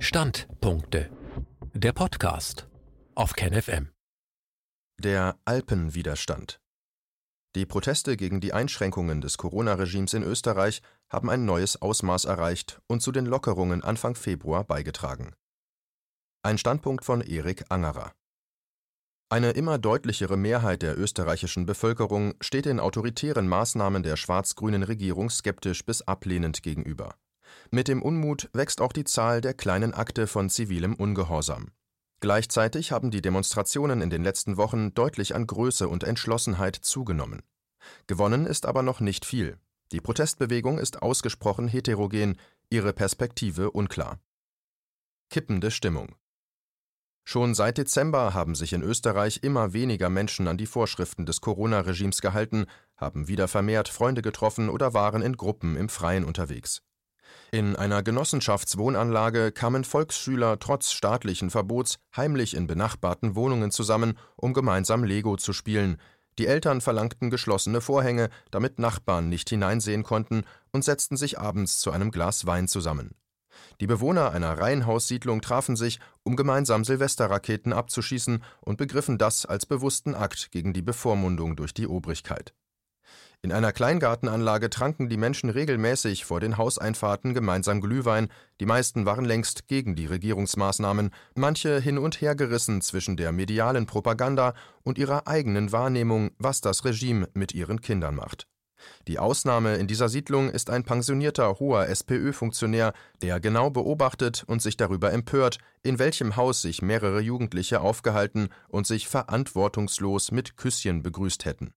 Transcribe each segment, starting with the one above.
Standpunkte. Der Podcast auf KenFM. Der Alpenwiderstand. Die Proteste gegen die Einschränkungen des Corona-Regimes in Österreich haben ein neues Ausmaß erreicht und zu den Lockerungen Anfang Februar beigetragen. Ein Standpunkt von Erik Angerer. Eine immer deutlichere Mehrheit der österreichischen Bevölkerung steht den autoritären Maßnahmen der schwarz-grünen Regierung skeptisch bis ablehnend gegenüber. Mit dem Unmut wächst auch die Zahl der kleinen Akte von zivilem Ungehorsam. Gleichzeitig haben die Demonstrationen in den letzten Wochen deutlich an Größe und Entschlossenheit zugenommen. Gewonnen ist aber noch nicht viel. Die Protestbewegung ist ausgesprochen heterogen, ihre Perspektive unklar. Kippende Stimmung. Schon seit Dezember haben sich in Österreich immer weniger Menschen an die Vorschriften des Corona-Regimes gehalten, haben wieder vermehrt Freunde getroffen oder waren in Gruppen im Freien unterwegs. In einer Genossenschaftswohnanlage kamen Volksschüler trotz staatlichen Verbots heimlich in benachbarten Wohnungen zusammen, um gemeinsam Lego zu spielen. Die Eltern verlangten geschlossene Vorhänge, damit Nachbarn nicht hineinsehen konnten, und setzten sich abends zu einem Glas Wein zusammen. Die Bewohner einer Reihenhaussiedlung trafen sich, um gemeinsam Silvesterraketen abzuschießen und begriffen das als bewussten Akt gegen die Bevormundung durch die Obrigkeit. In einer Kleingartenanlage tranken die Menschen regelmäßig vor den Hauseinfahrten gemeinsam Glühwein, die meisten waren längst gegen die Regierungsmaßnahmen, manche hin und her gerissen zwischen der medialen Propaganda und ihrer eigenen Wahrnehmung, was das Regime mit ihren Kindern macht. Die Ausnahme in dieser Siedlung ist ein pensionierter hoher SPÖ-Funktionär, der genau beobachtet und sich darüber empört, in welchem Haus sich mehrere Jugendliche aufgehalten und sich verantwortungslos mit Küsschen begrüßt hätten.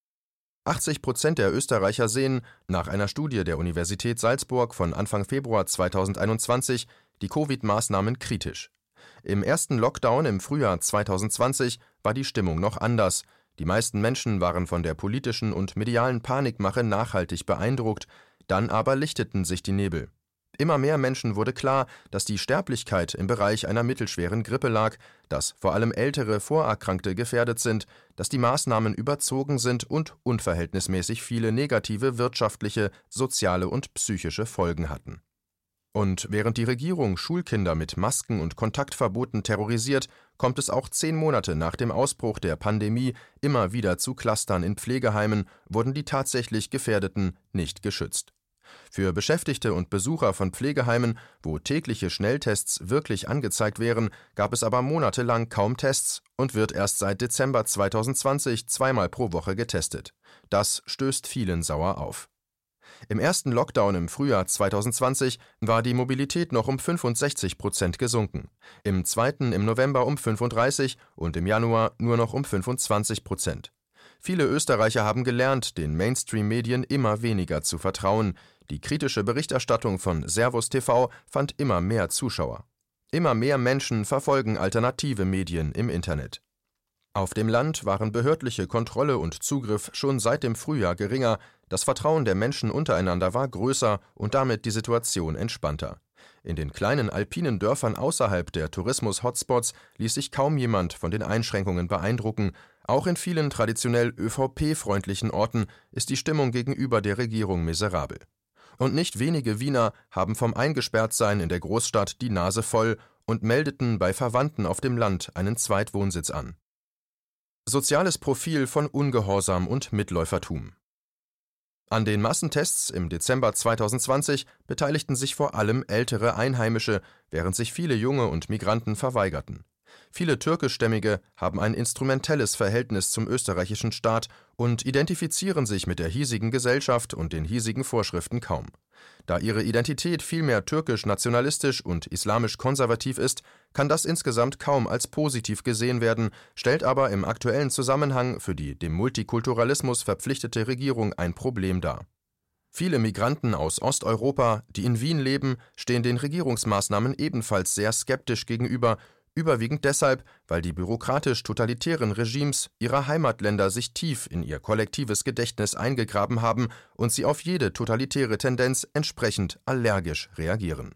80 Prozent der Österreicher sehen, nach einer Studie der Universität Salzburg von Anfang Februar 2021, die Covid-Maßnahmen kritisch. Im ersten Lockdown im Frühjahr 2020 war die Stimmung noch anders. Die meisten Menschen waren von der politischen und medialen Panikmache nachhaltig beeindruckt, dann aber lichteten sich die Nebel. Immer mehr Menschen wurde klar, dass die Sterblichkeit im Bereich einer mittelschweren Grippe lag, dass vor allem ältere Vorerkrankte gefährdet sind, dass die Maßnahmen überzogen sind und unverhältnismäßig viele negative wirtschaftliche, soziale und psychische Folgen hatten. Und während die Regierung Schulkinder mit Masken und Kontaktverboten terrorisiert, kommt es auch zehn Monate nach dem Ausbruch der Pandemie immer wieder zu Clustern in Pflegeheimen, wurden die tatsächlich Gefährdeten nicht geschützt. Für Beschäftigte und Besucher von Pflegeheimen, wo tägliche Schnelltests wirklich angezeigt wären, gab es aber monatelang kaum Tests und wird erst seit Dezember 2020 zweimal pro Woche getestet. Das stößt vielen sauer auf. Im ersten Lockdown im Frühjahr 2020 war die Mobilität noch um 65 Prozent gesunken, im zweiten im November um 35 und im Januar nur noch um 25 Prozent. Viele Österreicher haben gelernt, den Mainstream-Medien immer weniger zu vertrauen. Die kritische Berichterstattung von Servus TV fand immer mehr Zuschauer. Immer mehr Menschen verfolgen alternative Medien im Internet. Auf dem Land waren behördliche Kontrolle und Zugriff schon seit dem Frühjahr geringer, das Vertrauen der Menschen untereinander war größer und damit die Situation entspannter. In den kleinen alpinen Dörfern außerhalb der Tourismus-Hotspots ließ sich kaum jemand von den Einschränkungen beeindrucken, auch in vielen traditionell ÖVP-freundlichen Orten ist die Stimmung gegenüber der Regierung miserabel. Und nicht wenige Wiener haben vom Eingesperrtsein in der Großstadt die Nase voll und meldeten bei Verwandten auf dem Land einen Zweitwohnsitz an. Soziales Profil von Ungehorsam und Mitläufertum. An den Massentests im Dezember 2020 beteiligten sich vor allem ältere Einheimische, während sich viele junge und Migranten verweigerten. Viele Türkischstämmige haben ein instrumentelles Verhältnis zum österreichischen Staat und identifizieren sich mit der hiesigen Gesellschaft und den hiesigen Vorschriften kaum. Da ihre Identität vielmehr türkisch-nationalistisch und islamisch-konservativ ist, kann das insgesamt kaum als positiv gesehen werden, stellt aber im aktuellen Zusammenhang für die dem Multikulturalismus verpflichtete Regierung ein Problem dar. Viele Migranten aus Osteuropa, die in Wien leben, stehen den Regierungsmaßnahmen ebenfalls sehr skeptisch gegenüber überwiegend deshalb, weil die bürokratisch-totalitären Regimes ihrer Heimatländer sich tief in ihr kollektives Gedächtnis eingegraben haben und sie auf jede totalitäre Tendenz entsprechend allergisch reagieren.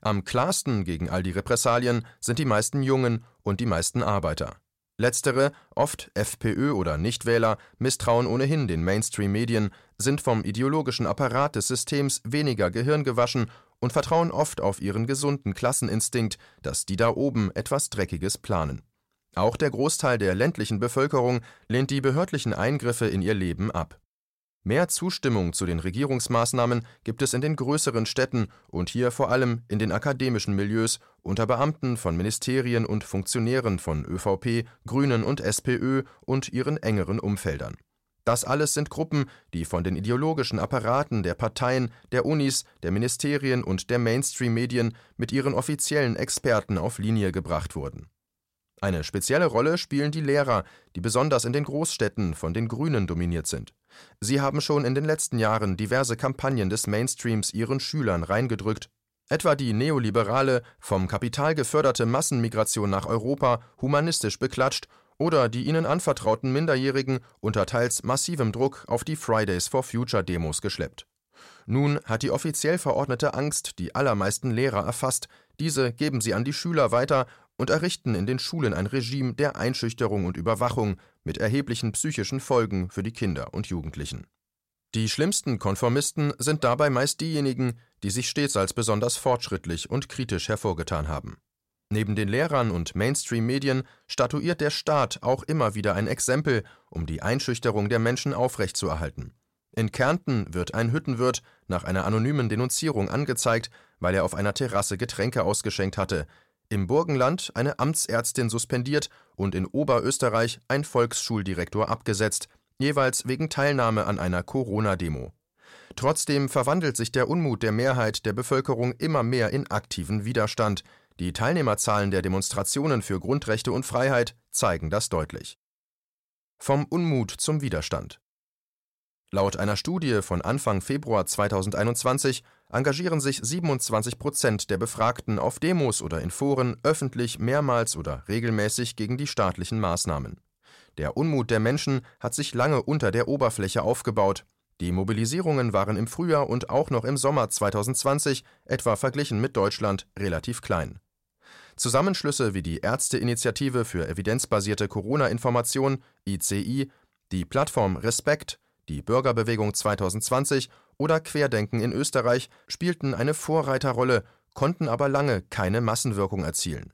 Am klarsten gegen all die Repressalien sind die meisten Jungen und die meisten Arbeiter. Letztere, oft FPÖ oder Nichtwähler, misstrauen ohnehin den Mainstream-Medien, sind vom ideologischen Apparat des Systems weniger gehirngewaschen und vertrauen oft auf ihren gesunden Klasseninstinkt, dass die da oben etwas Dreckiges planen. Auch der Großteil der ländlichen Bevölkerung lehnt die behördlichen Eingriffe in ihr Leben ab. Mehr Zustimmung zu den Regierungsmaßnahmen gibt es in den größeren Städten und hier vor allem in den akademischen Milieus unter Beamten von Ministerien und Funktionären von ÖVP, Grünen und SPÖ und ihren engeren Umfeldern. Das alles sind Gruppen, die von den ideologischen Apparaten der Parteien, der Unis, der Ministerien und der Mainstream-Medien mit ihren offiziellen Experten auf Linie gebracht wurden. Eine spezielle Rolle spielen die Lehrer, die besonders in den Großstädten von den Grünen dominiert sind. Sie haben schon in den letzten Jahren diverse Kampagnen des Mainstreams ihren Schülern reingedrückt, etwa die neoliberale, vom Kapital geförderte Massenmigration nach Europa humanistisch beklatscht oder die ihnen anvertrauten Minderjährigen unter teils massivem Druck auf die Fridays for Future Demos geschleppt. Nun hat die offiziell verordnete Angst die allermeisten Lehrer erfasst, diese geben sie an die Schüler weiter und errichten in den Schulen ein Regime der Einschüchterung und Überwachung mit erheblichen psychischen Folgen für die Kinder und Jugendlichen. Die schlimmsten Konformisten sind dabei meist diejenigen, die sich stets als besonders fortschrittlich und kritisch hervorgetan haben. Neben den Lehrern und Mainstream-Medien statuiert der Staat auch immer wieder ein Exempel, um die Einschüchterung der Menschen aufrechtzuerhalten. In Kärnten wird ein Hüttenwirt nach einer anonymen Denunzierung angezeigt, weil er auf einer Terrasse Getränke ausgeschenkt hatte, im Burgenland eine Amtsärztin suspendiert und in Oberösterreich ein Volksschuldirektor abgesetzt, jeweils wegen Teilnahme an einer Corona-Demo. Trotzdem verwandelt sich der Unmut der Mehrheit der Bevölkerung immer mehr in aktiven Widerstand. Die Teilnehmerzahlen der Demonstrationen für Grundrechte und Freiheit zeigen das deutlich. Vom Unmut zum Widerstand. Laut einer Studie von Anfang Februar 2021 engagieren sich 27 Prozent der Befragten auf Demos oder in Foren öffentlich mehrmals oder regelmäßig gegen die staatlichen Maßnahmen. Der Unmut der Menschen hat sich lange unter der Oberfläche aufgebaut. Die Mobilisierungen waren im Frühjahr und auch noch im Sommer 2020, etwa verglichen mit Deutschland, relativ klein. Zusammenschlüsse wie die Ärzteinitiative für evidenzbasierte Corona-Information ICI, die Plattform Respekt die Bürgerbewegung 2020 oder Querdenken in Österreich spielten eine Vorreiterrolle, konnten aber lange keine Massenwirkung erzielen.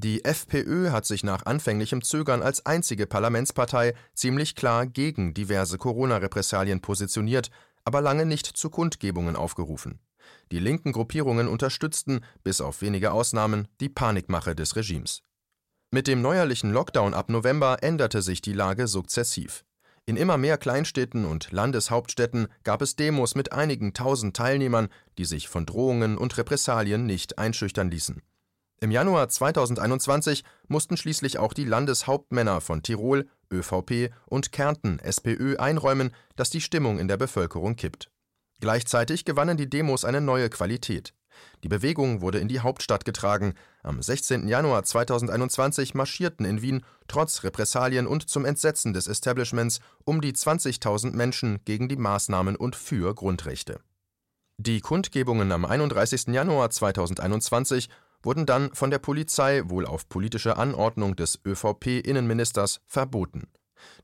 Die FPÖ hat sich nach anfänglichem Zögern als einzige Parlamentspartei ziemlich klar gegen diverse Corona-Repressalien positioniert, aber lange nicht zu Kundgebungen aufgerufen. Die linken Gruppierungen unterstützten, bis auf wenige Ausnahmen, die Panikmache des Regimes. Mit dem neuerlichen Lockdown ab November änderte sich die Lage sukzessiv. In immer mehr Kleinstädten und Landeshauptstädten gab es Demos mit einigen tausend Teilnehmern, die sich von Drohungen und Repressalien nicht einschüchtern ließen. Im Januar 2021 mussten schließlich auch die Landeshauptmänner von Tirol, ÖVP und Kärnten, SPÖ, einräumen, dass die Stimmung in der Bevölkerung kippt. Gleichzeitig gewannen die Demos eine neue Qualität. Die Bewegung wurde in die Hauptstadt getragen. Am 16. Januar 2021 marschierten in Wien trotz Repressalien und zum Entsetzen des Establishments um die 20.000 Menschen gegen die Maßnahmen und für Grundrechte. Die Kundgebungen am 31. Januar 2021 wurden dann von der Polizei wohl auf politische Anordnung des ÖVP-Innenministers verboten.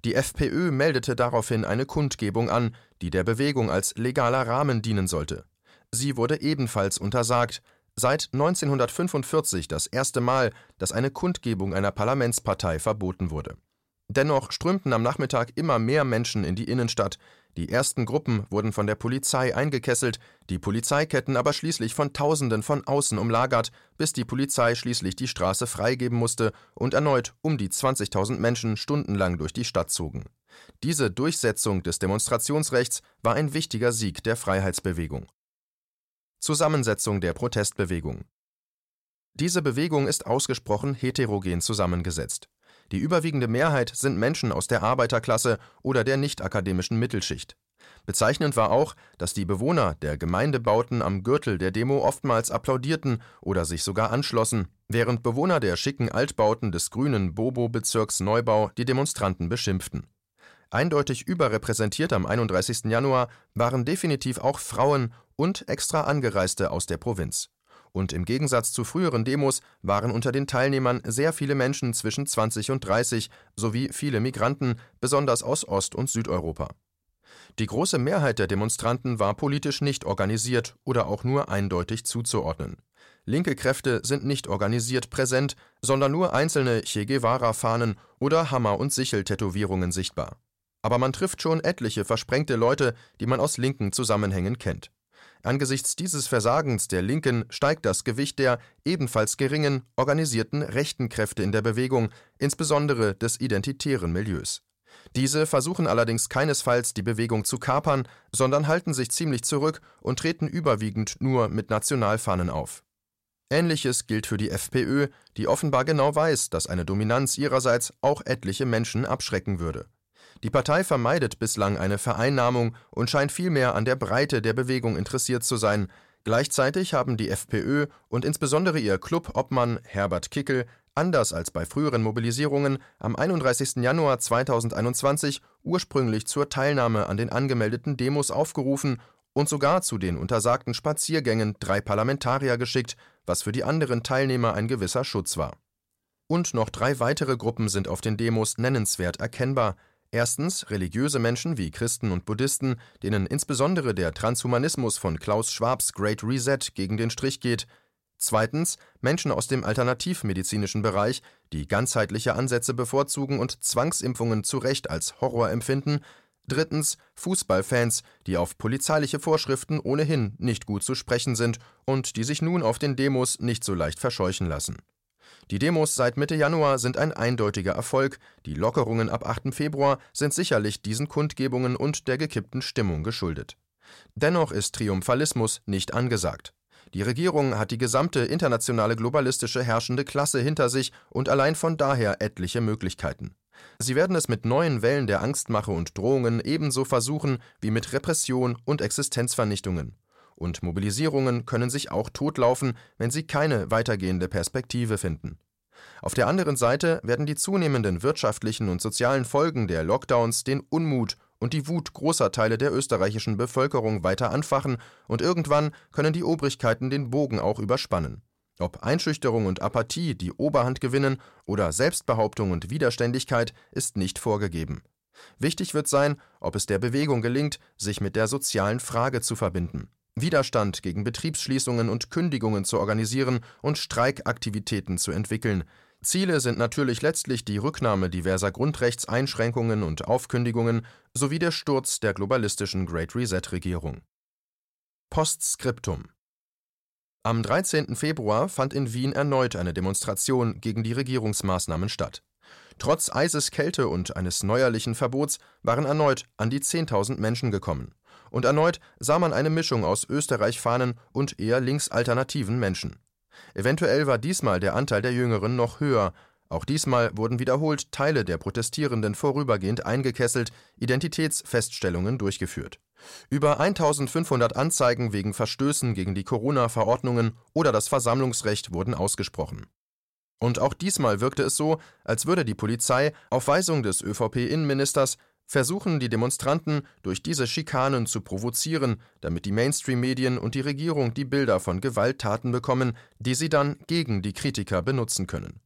Die FPÖ meldete daraufhin eine Kundgebung an, die der Bewegung als legaler Rahmen dienen sollte. Sie wurde ebenfalls untersagt, seit 1945 das erste Mal, dass eine Kundgebung einer Parlamentspartei verboten wurde. Dennoch strömten am Nachmittag immer mehr Menschen in die Innenstadt, die ersten Gruppen wurden von der Polizei eingekesselt, die Polizeiketten aber schließlich von Tausenden von außen umlagert, bis die Polizei schließlich die Straße freigeben musste und erneut um die 20.000 Menschen stundenlang durch die Stadt zogen. Diese Durchsetzung des Demonstrationsrechts war ein wichtiger Sieg der Freiheitsbewegung. Zusammensetzung der Protestbewegung Diese Bewegung ist ausgesprochen heterogen zusammengesetzt. Die überwiegende Mehrheit sind Menschen aus der Arbeiterklasse oder der nicht-akademischen Mittelschicht. Bezeichnend war auch, dass die Bewohner der Gemeindebauten am Gürtel der Demo oftmals applaudierten oder sich sogar anschlossen, während Bewohner der schicken Altbauten des grünen Bobo-Bezirks Neubau die Demonstranten beschimpften. Eindeutig überrepräsentiert am 31. Januar waren definitiv auch Frauen und extra Angereiste aus der Provinz. Und im Gegensatz zu früheren Demos waren unter den Teilnehmern sehr viele Menschen zwischen 20 und 30 sowie viele Migranten, besonders aus Ost- und Südeuropa. Die große Mehrheit der Demonstranten war politisch nicht organisiert oder auch nur eindeutig zuzuordnen. Linke Kräfte sind nicht organisiert präsent, sondern nur einzelne Che Guevara-Fahnen oder Hammer- und Sichel-Tätowierungen sichtbar. Aber man trifft schon etliche versprengte Leute, die man aus linken Zusammenhängen kennt. Angesichts dieses Versagens der Linken steigt das Gewicht der ebenfalls geringen, organisierten rechten Kräfte in der Bewegung, insbesondere des identitären Milieus. Diese versuchen allerdings keinesfalls, die Bewegung zu kapern, sondern halten sich ziemlich zurück und treten überwiegend nur mit Nationalfahnen auf. Ähnliches gilt für die FPÖ, die offenbar genau weiß, dass eine Dominanz ihrerseits auch etliche Menschen abschrecken würde. Die Partei vermeidet bislang eine Vereinnahmung und scheint vielmehr an der Breite der Bewegung interessiert zu sein. Gleichzeitig haben die FPÖ und insbesondere ihr Clubobmann Herbert Kickel anders als bei früheren Mobilisierungen am 31. Januar 2021 ursprünglich zur Teilnahme an den angemeldeten Demos aufgerufen und sogar zu den untersagten Spaziergängen drei Parlamentarier geschickt, was für die anderen Teilnehmer ein gewisser Schutz war. Und noch drei weitere Gruppen sind auf den Demos nennenswert erkennbar, Erstens religiöse Menschen wie Christen und Buddhisten, denen insbesondere der Transhumanismus von Klaus Schwabs Great Reset gegen den Strich geht. Zweitens Menschen aus dem alternativmedizinischen Bereich, die ganzheitliche Ansätze bevorzugen und Zwangsimpfungen zu Recht als Horror empfinden. Drittens Fußballfans, die auf polizeiliche Vorschriften ohnehin nicht gut zu sprechen sind und die sich nun auf den Demos nicht so leicht verscheuchen lassen die Demos seit Mitte Januar sind ein eindeutiger Erfolg, die Lockerungen ab 8. Februar sind sicherlich diesen Kundgebungen und der gekippten Stimmung geschuldet. Dennoch ist Triumphalismus nicht angesagt. Die Regierung hat die gesamte internationale globalistische herrschende Klasse hinter sich und allein von daher etliche Möglichkeiten. Sie werden es mit neuen Wellen der Angstmache und Drohungen ebenso versuchen wie mit Repression und Existenzvernichtungen und Mobilisierungen können sich auch totlaufen, wenn sie keine weitergehende Perspektive finden. Auf der anderen Seite werden die zunehmenden wirtschaftlichen und sozialen Folgen der Lockdowns den Unmut und die Wut großer Teile der österreichischen Bevölkerung weiter anfachen, und irgendwann können die Obrigkeiten den Bogen auch überspannen. Ob Einschüchterung und Apathie die Oberhand gewinnen oder Selbstbehauptung und Widerständigkeit ist nicht vorgegeben. Wichtig wird sein, ob es der Bewegung gelingt, sich mit der sozialen Frage zu verbinden. Widerstand gegen Betriebsschließungen und Kündigungen zu organisieren und Streikaktivitäten zu entwickeln. Ziele sind natürlich letztlich die Rücknahme diverser Grundrechtseinschränkungen und Aufkündigungen sowie der Sturz der globalistischen Great Reset-Regierung. Postskriptum Am 13. Februar fand in Wien erneut eine Demonstration gegen die Regierungsmaßnahmen statt. Trotz eises Kälte und eines neuerlichen Verbots waren erneut an die 10.000 Menschen gekommen und erneut sah man eine Mischung aus Österreich-Fahnen und eher linksalternativen Menschen. Eventuell war diesmal der Anteil der Jüngeren noch höher, auch diesmal wurden wiederholt Teile der Protestierenden vorübergehend eingekesselt, Identitätsfeststellungen durchgeführt. Über 1500 Anzeigen wegen Verstößen gegen die Corona-Verordnungen oder das Versammlungsrecht wurden ausgesprochen. Und auch diesmal wirkte es so, als würde die Polizei auf Weisung des ÖVP-Innenministers versuchen die Demonstranten durch diese Schikanen zu provozieren, damit die Mainstream-Medien und die Regierung die Bilder von Gewalttaten bekommen, die sie dann gegen die Kritiker benutzen können.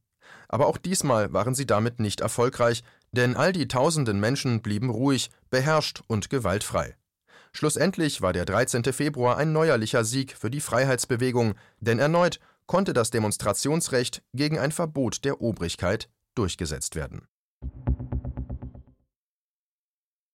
Aber auch diesmal waren sie damit nicht erfolgreich, denn all die tausenden Menschen blieben ruhig, beherrscht und gewaltfrei. Schlussendlich war der 13. Februar ein neuerlicher Sieg für die Freiheitsbewegung, denn erneut konnte das Demonstrationsrecht gegen ein Verbot der Obrigkeit durchgesetzt werden.